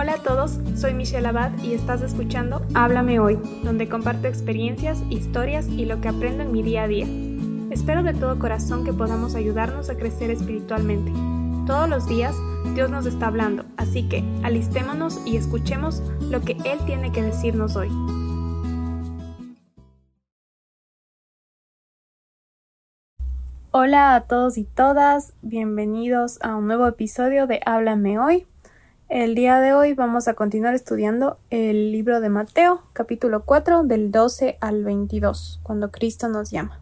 Hola a todos, soy Michelle Abad y estás escuchando Háblame Hoy, donde comparto experiencias, historias y lo que aprendo en mi día a día. Espero de todo corazón que podamos ayudarnos a crecer espiritualmente. Todos los días Dios nos está hablando, así que alistémonos y escuchemos lo que Él tiene que decirnos hoy. Hola a todos y todas, bienvenidos a un nuevo episodio de Háblame hoy. El día de hoy vamos a continuar estudiando el libro de Mateo, capítulo 4, del 12 al 22, cuando Cristo nos llama.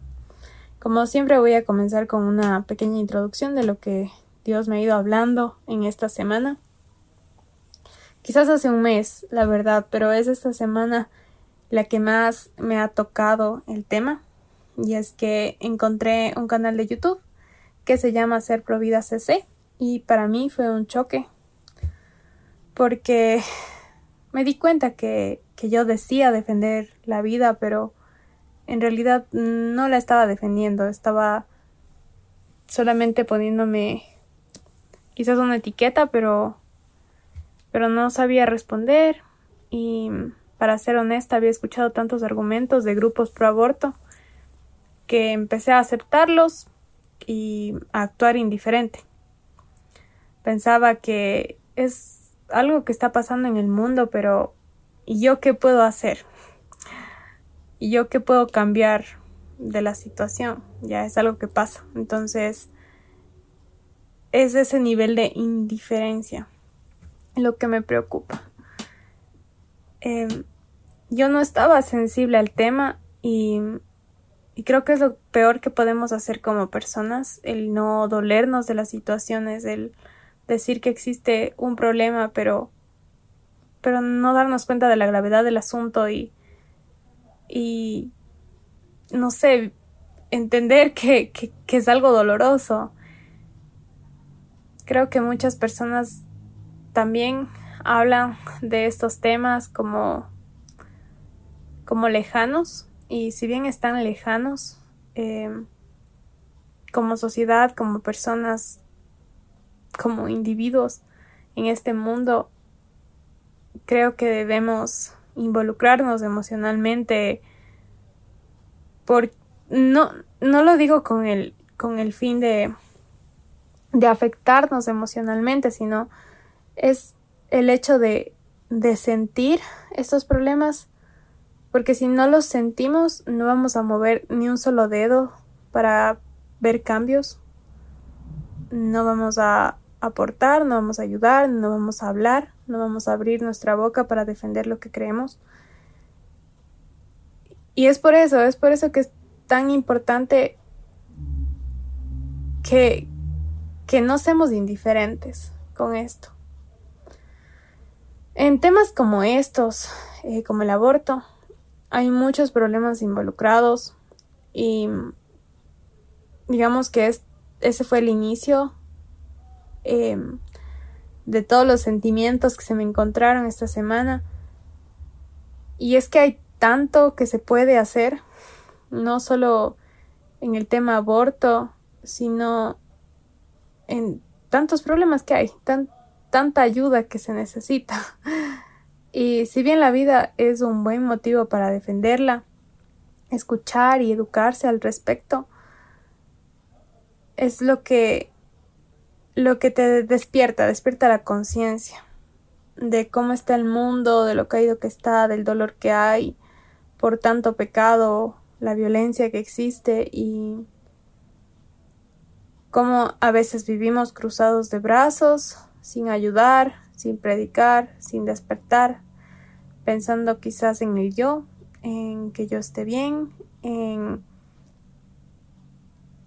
Como siempre voy a comenzar con una pequeña introducción de lo que Dios me ha ido hablando en esta semana. Quizás hace un mes, la verdad, pero es esta semana la que más me ha tocado el tema y es que encontré un canal de YouTube que se llama Ser Provida CC y para mí fue un choque porque me di cuenta que, que yo decía defender la vida pero en realidad no la estaba defendiendo, estaba solamente poniéndome quizás una etiqueta, pero pero no sabía responder y para ser honesta había escuchado tantos argumentos de grupos pro aborto que empecé a aceptarlos y a actuar indiferente. Pensaba que es algo que está pasando en el mundo, pero ¿y yo qué puedo hacer? ¿Y yo qué puedo cambiar de la situación? Ya es algo que pasa. Entonces, es ese nivel de indiferencia lo que me preocupa. Em, yo no estaba sensible al tema y y creo que es lo peor que podemos hacer como personas, el no dolernos de las situaciones, el decir que existe un problema, pero pero no darnos cuenta de la gravedad del asunto y y no sé, entender que, que, es algo doloroso. Creo que muchas personas también hablan de estos temas como como lejanos y si bien están lejanos, em, como sociedad, como personas, como individuos en este mundo, creo que debemos involucrarnos emocionalmente por no no lo digo con el con el fin de de afectarnos emocionalmente sino es el hecho de de sentir estos problemas porque si no los sentimos no vamos a mover ni un solo dedo para ver cambios, no vamos a aportar, no vamos a ayudar, no vamos a hablar, no vamos a abrir nuestra boca para defender lo que creemos. Y es por eso, es por eso que es tan importante que, que no seamos indiferentes con esto. En temas como estos, eh, como el aborto, hay muchos problemas involucrados y digamos que es, ese fue el inicio em, de todos los sentimientos que se me encontraron esta semana. Y es que hay tanto que se puede hacer, no solo en el tema aborto, sino en tantos problemas que hay, tan, tanta ayuda que se necesita. Y si bien la vida es un buen motivo para defenderla, escuchar y educarse al respecto, es lo que lo que te despierta, despierta la conciencia de cómo está el mundo, de lo caído que está, del dolor que hay por tanto pecado, la violencia que existe y cómo a veces vivimos cruzados de brazos, sin ayudar, sin predicar, sin despertar, pensando quizás en el yo, en que yo esté bien, en,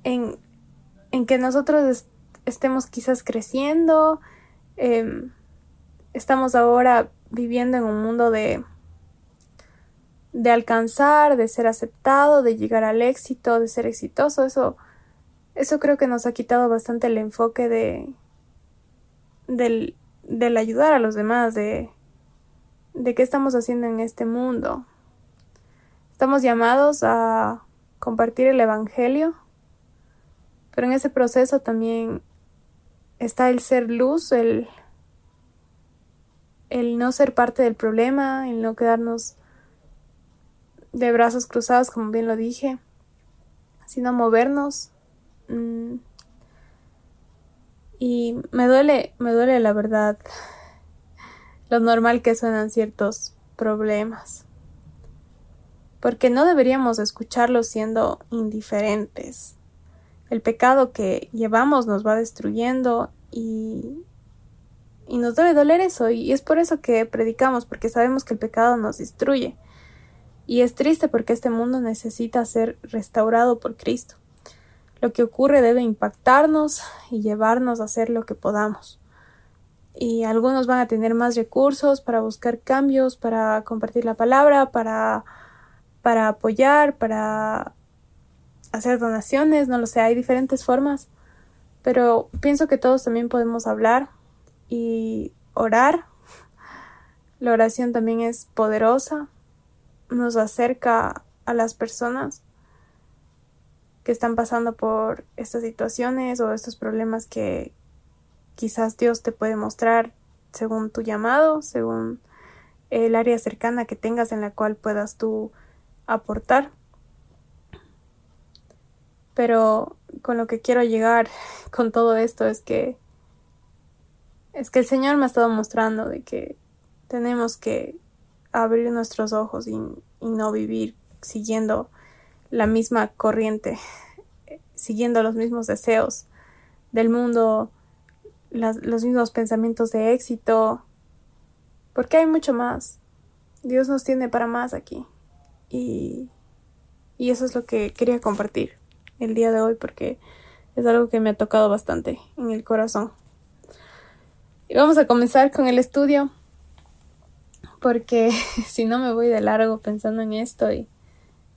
en, que nosotros estemos quizás creciendo, em, estamos ahora viviendo en un mundo de de alcanzar, de ser aceptado, de llegar al éxito, de ser exitoso, eso eso creo que nos ha quitado bastante el enfoque de del, ayudar a los demás, de de qué estamos haciendo en este mundo. Estamos llamados a compartir el Evangelio, pero en ese proceso también está el ser luz, el, el no ser parte del problema, el no quedarnos de brazos cruzados, como bien lo dije, sino movernos. Mm, y me duele, me duele la verdad lo normal que suenan ciertos problemas. Porque no deberíamos escucharlos siendo indiferentes. El pecado que llevamos nos va destruyendo y, y nos debe doler eso. Y es por eso que predicamos, porque sabemos que el pecado nos destruye. Y es triste porque este mundo necesita ser restaurado por Cristo. Lo que ocurre debe impactarnos y llevarnos a hacer lo que podamos. Y algunos van a tener más recursos para buscar cambios, para compartir la palabra, para, para apoyar, para hacer donaciones, no lo sé, hay diferentes formas. Pero pienso que todos también podemos hablar y orar. La oración también es poderosa, nos acerca a las personas que están pasando por estas situaciones o estos problemas que quizás Dios te puede mostrar según tu llamado, según el área cercana que tengas en la cual puedas tú aportar. Pero con lo que quiero llegar con todo esto es que es que el Señor me ha estado mostrando de que tenemos que abrir nuestros ojos y, no vivir siguiendo la misma corriente, siguiendo los mismos deseos del mundo, los mismos pensamientos de éxito, porque hay mucho más. Dios nos tiene para más aquí. Y, y eso es lo que quería compartir el día de hoy porque es algo que me ha tocado bastante en el corazón. Y vamos a comenzar con el estudio porque si no me voy de largo pensando en esto y,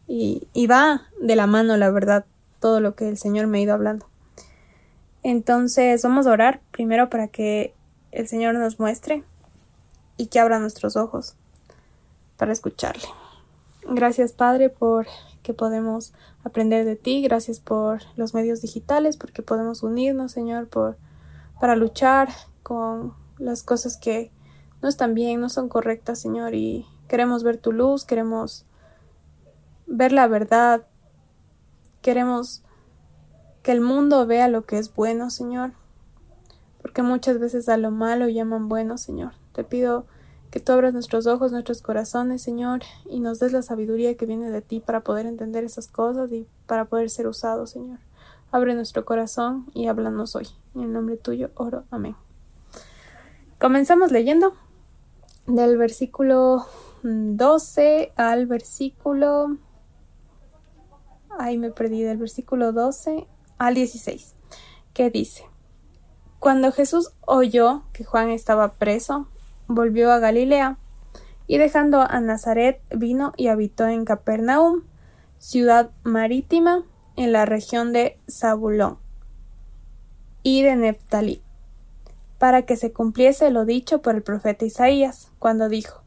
y, va de la mano, la verdad, todo lo que el Señor me ha ido hablando. Entonces vamos a orar primero para que el Señor nos muestre y que abra nuestros ojos para escucharle. Gracias Padre por que podemos aprender de ti, gracias por los medios digitales, porque podemos unirnos, Señor, por para luchar con las cosas que no están bien, no son correctas, Señor, y queremos ver tu luz, queremos ver la verdad, queremos que el mundo vea lo que es bueno, Señor, porque muchas veces a lo malo llaman bueno, Señor. Te pido que tú abras nuestros ojos, nuestros corazones, Señor, y nos des la sabiduría que viene de ti para poder entender esas cosas y para poder ser usados, Señor. Abre nuestro corazón y háblanos hoy. En el nombre tuyo oro. Amén. Comenzamos leyendo del versículo 12 al versículo... Ahí me perdí del versículo 12 al 16, que dice, Cuando Jesús oyó que Juan estaba preso, volvió a Galilea, y dejando a Nazaret vino y habitó en Capernaum, ciudad marítima en la región de Zabulón y de Neftalí, para que se cumpliese lo dicho por el profeta Isaías, cuando dijo,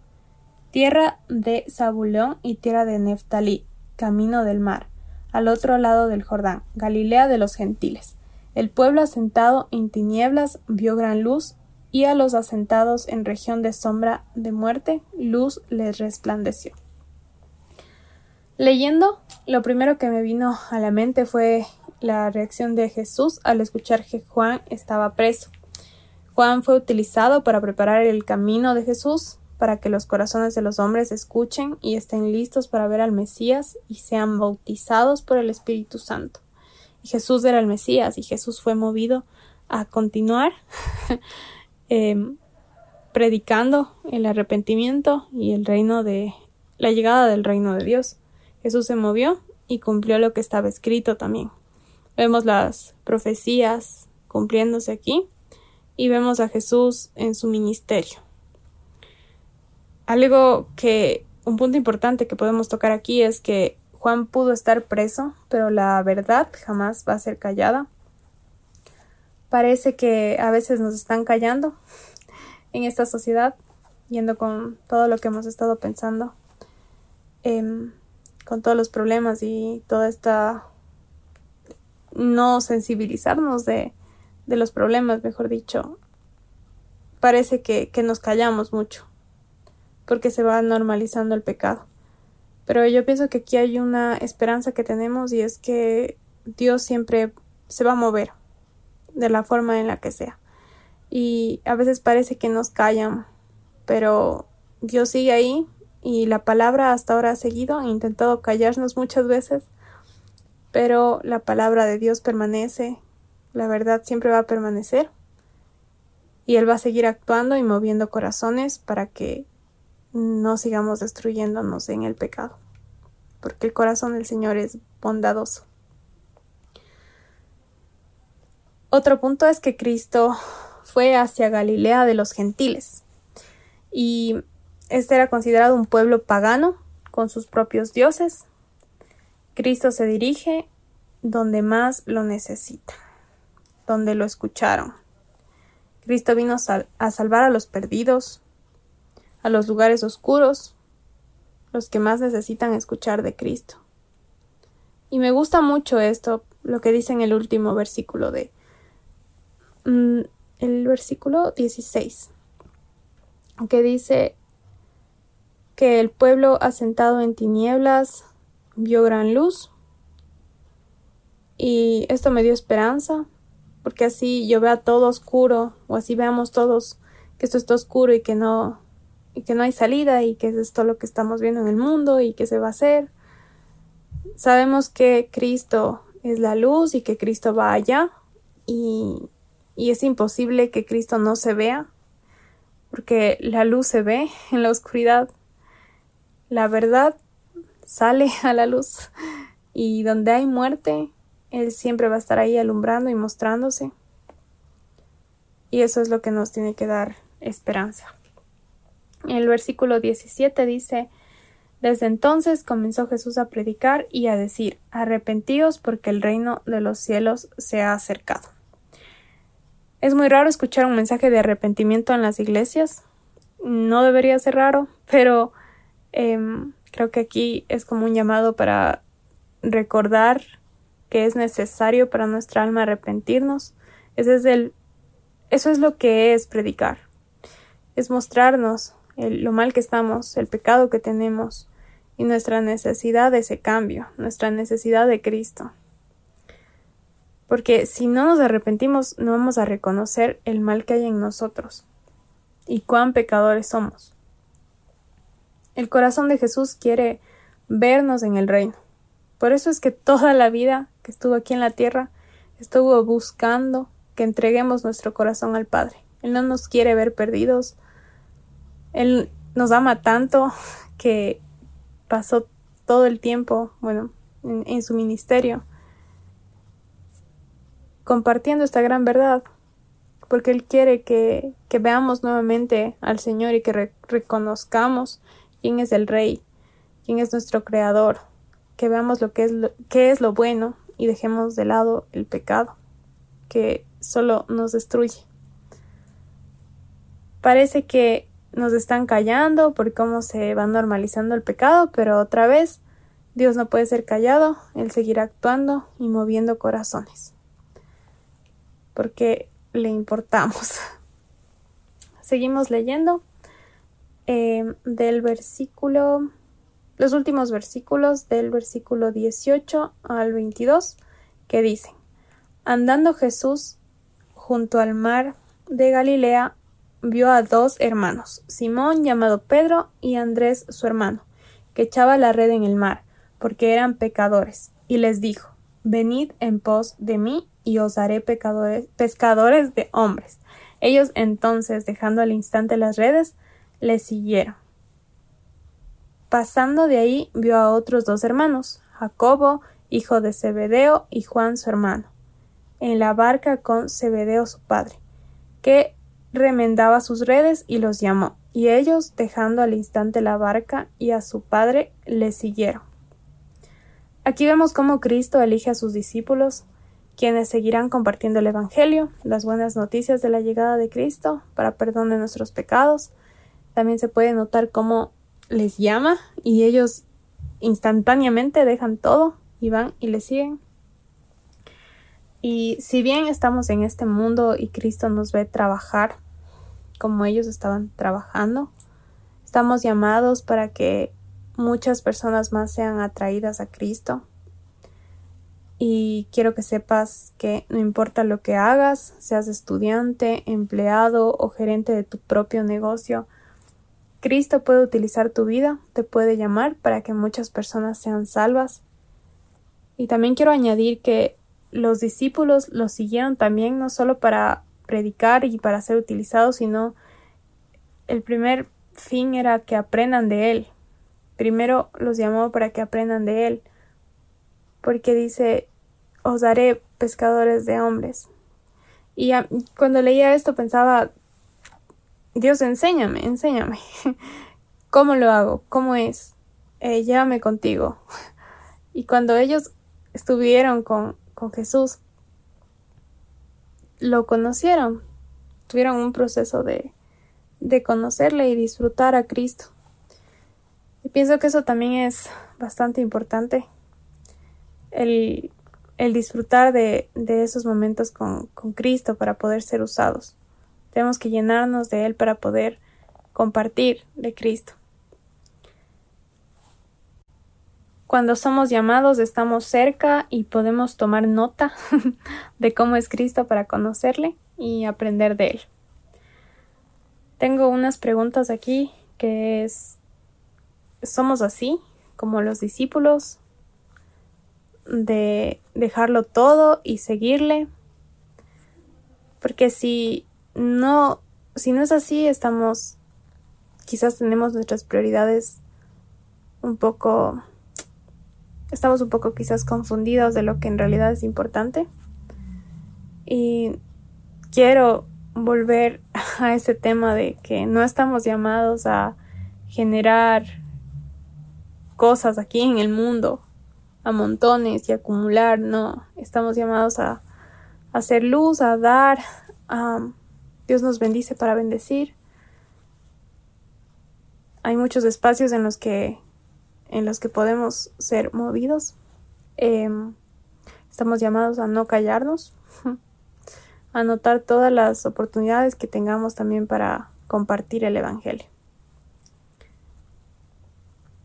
Tierra de Zabulón y tierra de Neftalí, camino del mar, al otro lado del Jordán, Galilea de los gentiles. El pueblo asentado en tinieblas vio gran luz, y a los asentados en región de sombra de muerte, luz les resplandeció. Leyendo, lo primero que me vino a la mente fue la reacción de Jesús al escuchar que Juan estaba preso. Juan fue utilizado para preparar el camino de Jesús, para que los corazones de los hombres escuchen y estén listos para ver al Mesías y sean bautizados por el Espíritu Santo. Y Jesús era el Mesías y Jesús fue movido a continuar em, predicando el arrepentimiento y el reino de la llegada del reino de Dios. Jesús se movió y cumplió lo que estaba escrito también. Vemos las profecías cumpliéndose aquí y vemos a Jesús en su ministerio. Algo que, un punto importante que podemos tocar aquí es que Juan pudo estar preso, pero la verdad jamás va a ser callada. Parece que a veces nos están callando en esta sociedad, yendo con todo lo que hemos estado pensando, em, con todos los problemas y toda esta no sensibilizarnos de, los problemas, mejor dicho, parece que nos callamos mucho, porque se va normalizando el pecado. Pero yo pienso que aquí hay una esperanza que tenemos y es que Dios siempre se va a mover de la forma en la que sea. Y a veces parece que nos callan, pero Dios sigue ahí y la palabra hasta ahora ha seguido, ha intentado callarnos muchas veces, pero la palabra de Dios permanece, la verdad siempre va a permanecer y Él va a seguir actuando y moviendo corazones para que no sigamos destruyéndonos en el pecado, porque el corazón del Señor es bondadoso. Otro punto es que Cristo fue hacia Galilea de los gentiles y este era considerado un pueblo pagano con sus propios dioses. Cristo se dirige donde más lo necesita, donde lo escucharon. Cristo vino a salvar a los perdidos, a los lugares oscuros, los que más necesitan escuchar de Cristo. Y me gusta mucho esto, lo que dice en el último versículo de mm, el versículo 16, que dice que el pueblo asentado en tinieblas vio gran luz y esto me dio esperanza porque así yo vea todo oscuro o así veamos todos que esto está oscuro y que no y que no hay salida y que es esto lo que estamos viendo en el mundo y que se va a hacer. Sabemos que Cristo es la luz y que Cristo va allá y, y es imposible que Cristo no se vea porque la luz se ve en la oscuridad. La verdad sale a la luz y donde hay muerte él siempre va a estar ahí alumbrando y mostrándose. Y eso es lo que nos tiene que dar esperanza. El versículo 17 dice, Desde entonces comenzó Jesús a predicar y a decir, Arrepentíos porque el reino de los cielos se ha acercado. Es muy raro escuchar un mensaje de arrepentimiento en las iglesias. No debería ser raro, pero em, creo que aquí es como un llamado para recordar que es necesario para nuestra alma arrepentirnos. Ese es el, eso es lo que es predicar. Es mostrarnos lo mal que estamos, el pecado que tenemos y nuestra necesidad de ese cambio, nuestra necesidad de Cristo. Porque si no nos arrepentimos, no vamos a reconocer el mal que hay en nosotros y cuán pecadores somos. El corazón de Jesús quiere vernos en el reino. Por eso es que toda la vida que estuvo aquí en la tierra estuvo buscando que entreguemos nuestro corazón al Padre. Él no nos quiere ver perdidos. Él nos ama tanto que pasó todo el tiempo, bueno, en, su ministerio, compartiendo esta gran verdad, porque Él quiere que, que veamos nuevamente al Señor y que reconozcamos quién es el Rey, quién es nuestro Creador, que veamos lo que es lo, qué es lo bueno y dejemos de lado el pecado, que solo nos destruye. Parece que nos están callando por cómo se va normalizando el pecado, pero otra vez Dios no puede ser callado, Él seguirá actuando y moviendo corazones, porque le importamos. Seguimos leyendo eh, del versículo los últimos versículos del versículo 18 al 22 que dicen, Andando Jesús junto al mar de Galilea, vio a dos hermanos, Simón llamado Pedro y Andrés su hermano, que echaba la red en el mar, porque eran pecadores, y les dijo, Venid en pos de mí y os haré pecadores, pescadores de hombres. Ellos entonces, dejando al instante las redes, le siguieron. Pasando de ahí vio a otros dos hermanos, Jacobo, hijo de Zebedeo, y Juan su hermano, en la barca con Zebedeo su padre, que remendaba sus redes y los llamó, y ellos, dejando al instante la barca y a su padre, le siguieron. Aquí vemos cómo Cristo elige a sus discípulos, quienes seguirán compartiendo el Evangelio, las buenas noticias de la llegada de Cristo para perdón de nuestros pecados. También se puede notar cómo les llama y ellos instantáneamente dejan todo y van y le siguen. Y si bien estamos en este mundo y Cristo nos ve trabajar como ellos estaban trabajando. Estamos llamados para que muchas personas más sean atraídas a Cristo. Y quiero que sepas que no importa lo que hagas, seas estudiante, empleado o gerente de tu propio negocio, Cristo puede utilizar tu vida, te puede llamar para que muchas personas sean salvas. Y también quiero añadir que los discípulos lo siguieron también no solo para predicar y para ser utilizados, sino el primer fin era que aprendan de Él. Primero los llamó para que aprendan de Él, porque dice, os daré pescadores de hombres. Y cuando leía esto pensaba, Dios, enséñame, enséñame. ¿Cómo lo hago? ¿Cómo es? Eh, llévame contigo. Y cuando ellos estuvieron con, con Jesús, lo conocieron, tuvieron un proceso de, de conocerle y disfrutar a Cristo. Y pienso que eso también es bastante importante, el, el disfrutar de, de, esos momentos con, con Cristo para poder ser usados. Tenemos que llenarnos de Él para poder compartir de Cristo. Cuando somos llamados estamos cerca y podemos tomar nota de cómo es Cristo para conocerle y aprender de él. Tengo unas preguntas aquí que es ¿somos así como los discípulos de dejarlo todo y seguirle? Porque si no si no es así estamos quizás tenemos nuestras prioridades un poco estamos un poco quizás confundidos de lo que en realidad es importante. Y quiero volver a ese tema de que no estamos llamados a generar cosas aquí en el mundo a montones y acumular, no, estamos llamados a, hacer luz, a dar, Dios nos bendice para bendecir. Hay muchos espacios en los que en los que podemos ser movidos. Em, estamos llamados a no callarnos, a notar todas las oportunidades que tengamos también para compartir el Evangelio.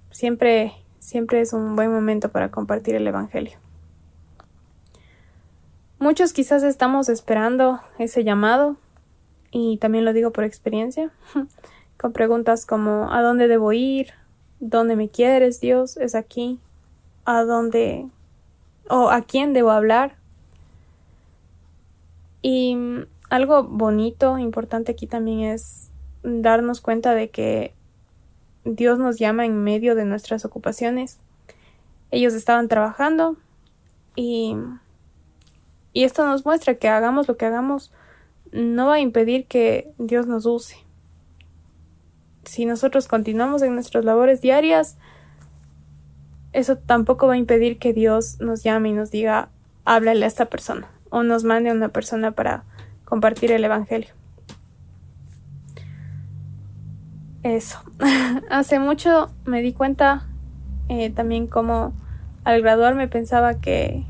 Siempre, siempre es un buen momento para compartir el Evangelio. Muchos quizás estamos esperando ese llamado, y también lo digo por experiencia, con preguntas como ¿a dónde debo ir? ¿Dónde me quieres, Dios? Es aquí. ¿A dónde o a quién debo hablar? Y algo bonito, importante aquí también es darnos cuenta de que Dios nos llama en medio de nuestras ocupaciones. Ellos estaban trabajando y, y esto nos muestra que hagamos lo que hagamos no va a impedir que Dios nos use si nosotros continuamos en nuestras labores diarias, eso tampoco va a impedir que Dios nos llame y nos diga, háblale a esta persona o nos mande a una persona para compartir el Evangelio. Eso. Hace mucho me di cuenta eh, también como al graduarme pensaba que,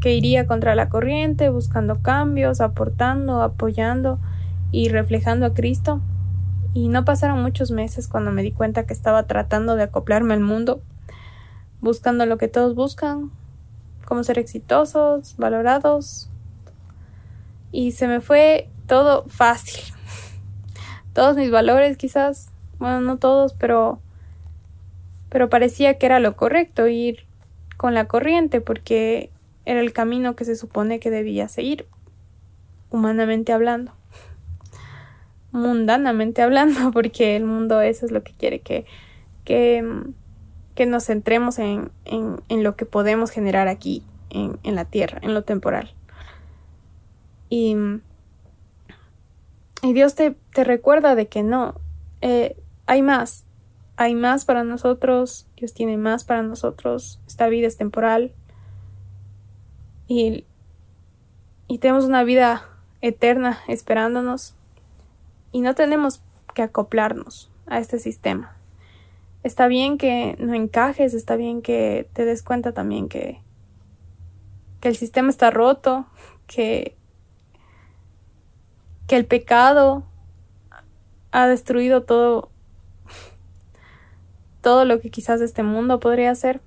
que iría contra la corriente, buscando cambios, aportando, apoyando y reflejando a Cristo y no pasaron muchos meses cuando me di cuenta que estaba tratando de acoplarme al mundo, buscando lo que todos buscan, como ser exitosos, valorados. Y se me fue todo fácil. Todos mis valores quizás, bueno, no todos, pero pero parecía que era lo correcto ir con la corriente porque era el camino que se supone que debía seguir, humanamente hablando mundanamente hablando, porque el mundo eso es lo que quiere que, que, que nos centremos en, en, lo que podemos generar aquí, en, en la tierra, en lo temporal. Y, y Dios te, te, recuerda de que no, eh, hay más, hay más para nosotros, Dios tiene más para nosotros, esta vida es temporal y, y tenemos una vida eterna esperándonos y no tenemos que acoplarnos a este sistema. Está bien que no encajes, está bien que te des cuenta también que, que el sistema está roto, que, que el pecado ha destruido todo todo lo que quizás este mundo podría ser.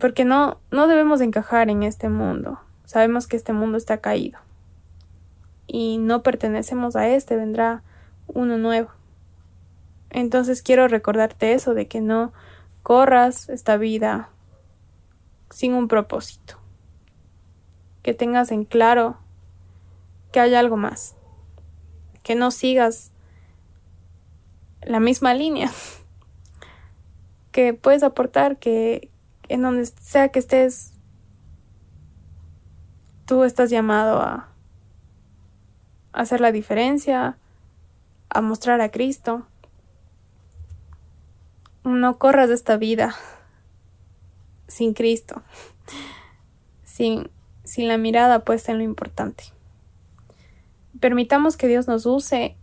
Porque no no debemos encajar en este mundo. Sabemos que este mundo está caído. Y no pertenecemos a este, vendrá uno nuevo. Entonces quiero recordarte eso de que no corras esta vida sin un propósito. Que tengas en claro que hay algo más. Que no sigas la misma línea. Que puedes aportar que en donde sea que estés, tú estás llamado a, hacer la diferencia, a mostrar a Cristo. No corras de esta vida sin Cristo, sin, sin la mirada puesta en lo importante. Permitamos que Dios nos use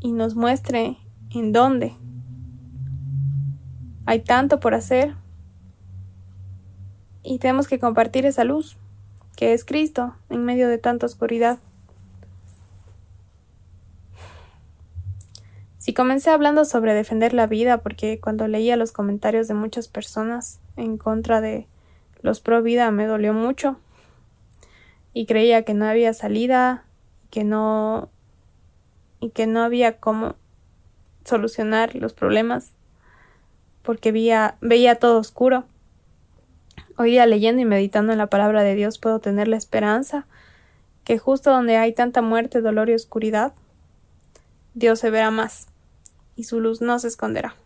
y nos muestre en dónde. Hay tanto por hacer y tenemos que compartir esa luz, que es Cristo, en medio de tanta oscuridad. Si comencé hablando sobre defender la vida, porque cuando leía los comentarios de muchas personas en contra de los pro vida me dolió mucho y creía que no había salida, que no y que no había cómo solucionar los problemas porque veía, veía todo oscuro. Hoy día leyendo y meditando en la palabra de Dios puedo tener la esperanza que justo donde hay tanta muerte, dolor y oscuridad, Dios se verá más y su luz no se esconderá.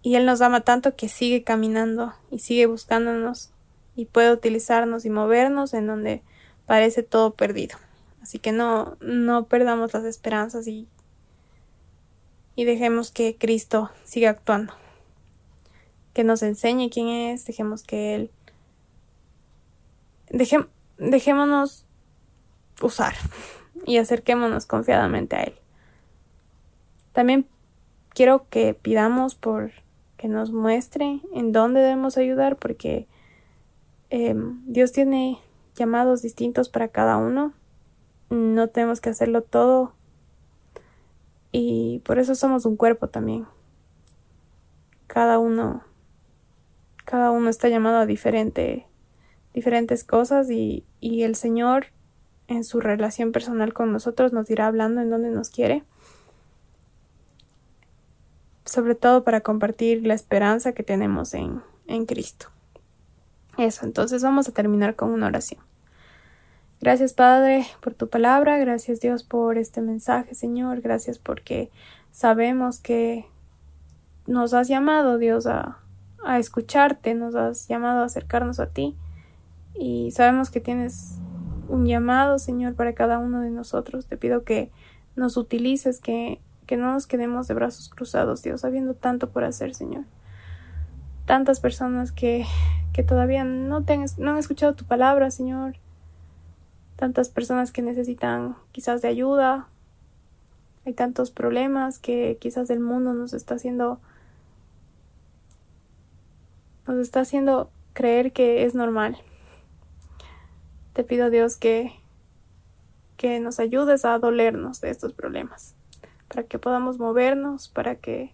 Y Él nos ama tanto que sigue caminando y sigue buscándonos y puede utilizarnos y movernos en donde parece todo perdido. Así que no, no perdamos las esperanzas y, y dejemos que Cristo siga actuando. Que nos enseñe quién es, dejemos que Él. dejémonos usar y acerquémonos confiadamente a Él. También quiero que pidamos por que nos muestre en dónde debemos ayudar porque em, Dios tiene llamados distintos para cada uno. No tenemos que hacerlo todo y por eso somos un cuerpo también. Cada uno cada uno está llamado a diferente, diferentes cosas y, y el Señor en su relación personal con nosotros nos irá hablando en donde nos quiere sobre todo para compartir la esperanza que tenemos en, en Cristo. Eso, entonces vamos a terminar con una oración. Gracias Padre por tu palabra, gracias Dios por este mensaje Señor, gracias porque sabemos que nos has llamado Dios a, a escucharte, nos has llamado a acercarnos a ti y sabemos que tienes un llamado Señor para cada uno de nosotros. Te pido que nos utilices, que que no nos quedemos de brazos cruzados, Dios, habiendo tanto por hacer, Señor. Tantas personas que, que todavía no, no han escuchado tu palabra, Señor. Tantas personas que necesitan quizás de ayuda. Hay tantos problemas que quizás el mundo nos está haciendo nos está haciendo creer que es normal. Te pido Dios que que nos ayudes a dolernos de estos problemas para que podamos movernos, para que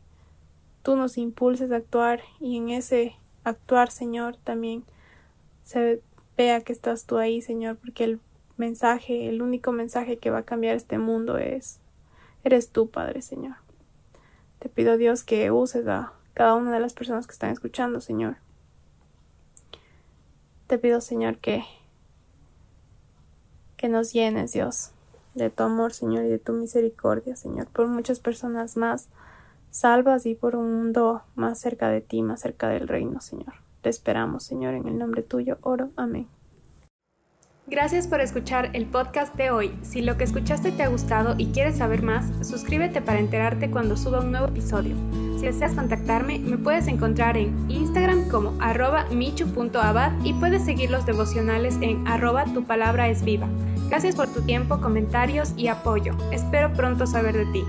tú nos impulses a actuar y en ese actuar, Señor, también se vea que estás tú ahí, Señor, porque el mensaje, el único mensaje que va a cambiar este mundo es, eres tú, Padre, Señor. Te pido, Dios, que uses a cada una de las personas que están escuchando, Señor. Te pido, Señor, que, que nos llenes, Dios, de tu amor, Señor, y de tu misericordia, Señor, por muchas personas más salvas y por un mundo más cerca de ti, más cerca del reino, Señor. Te esperamos, Señor, en el nombre tuyo, oro. Amén. Gracias por escuchar el podcast de hoy. Si lo que escuchaste te ha gustado y quieres saber más, suscríbete para enterarte cuando suba un nuevo episodio. Si deseas contactarme, me puedes encontrar en Instagram como arroba michu.abad y puedes seguir los devocionales en arroba tu palabra es viva. Gracias por tu tiempo, comentarios y apoyo. Espero pronto saber de ti.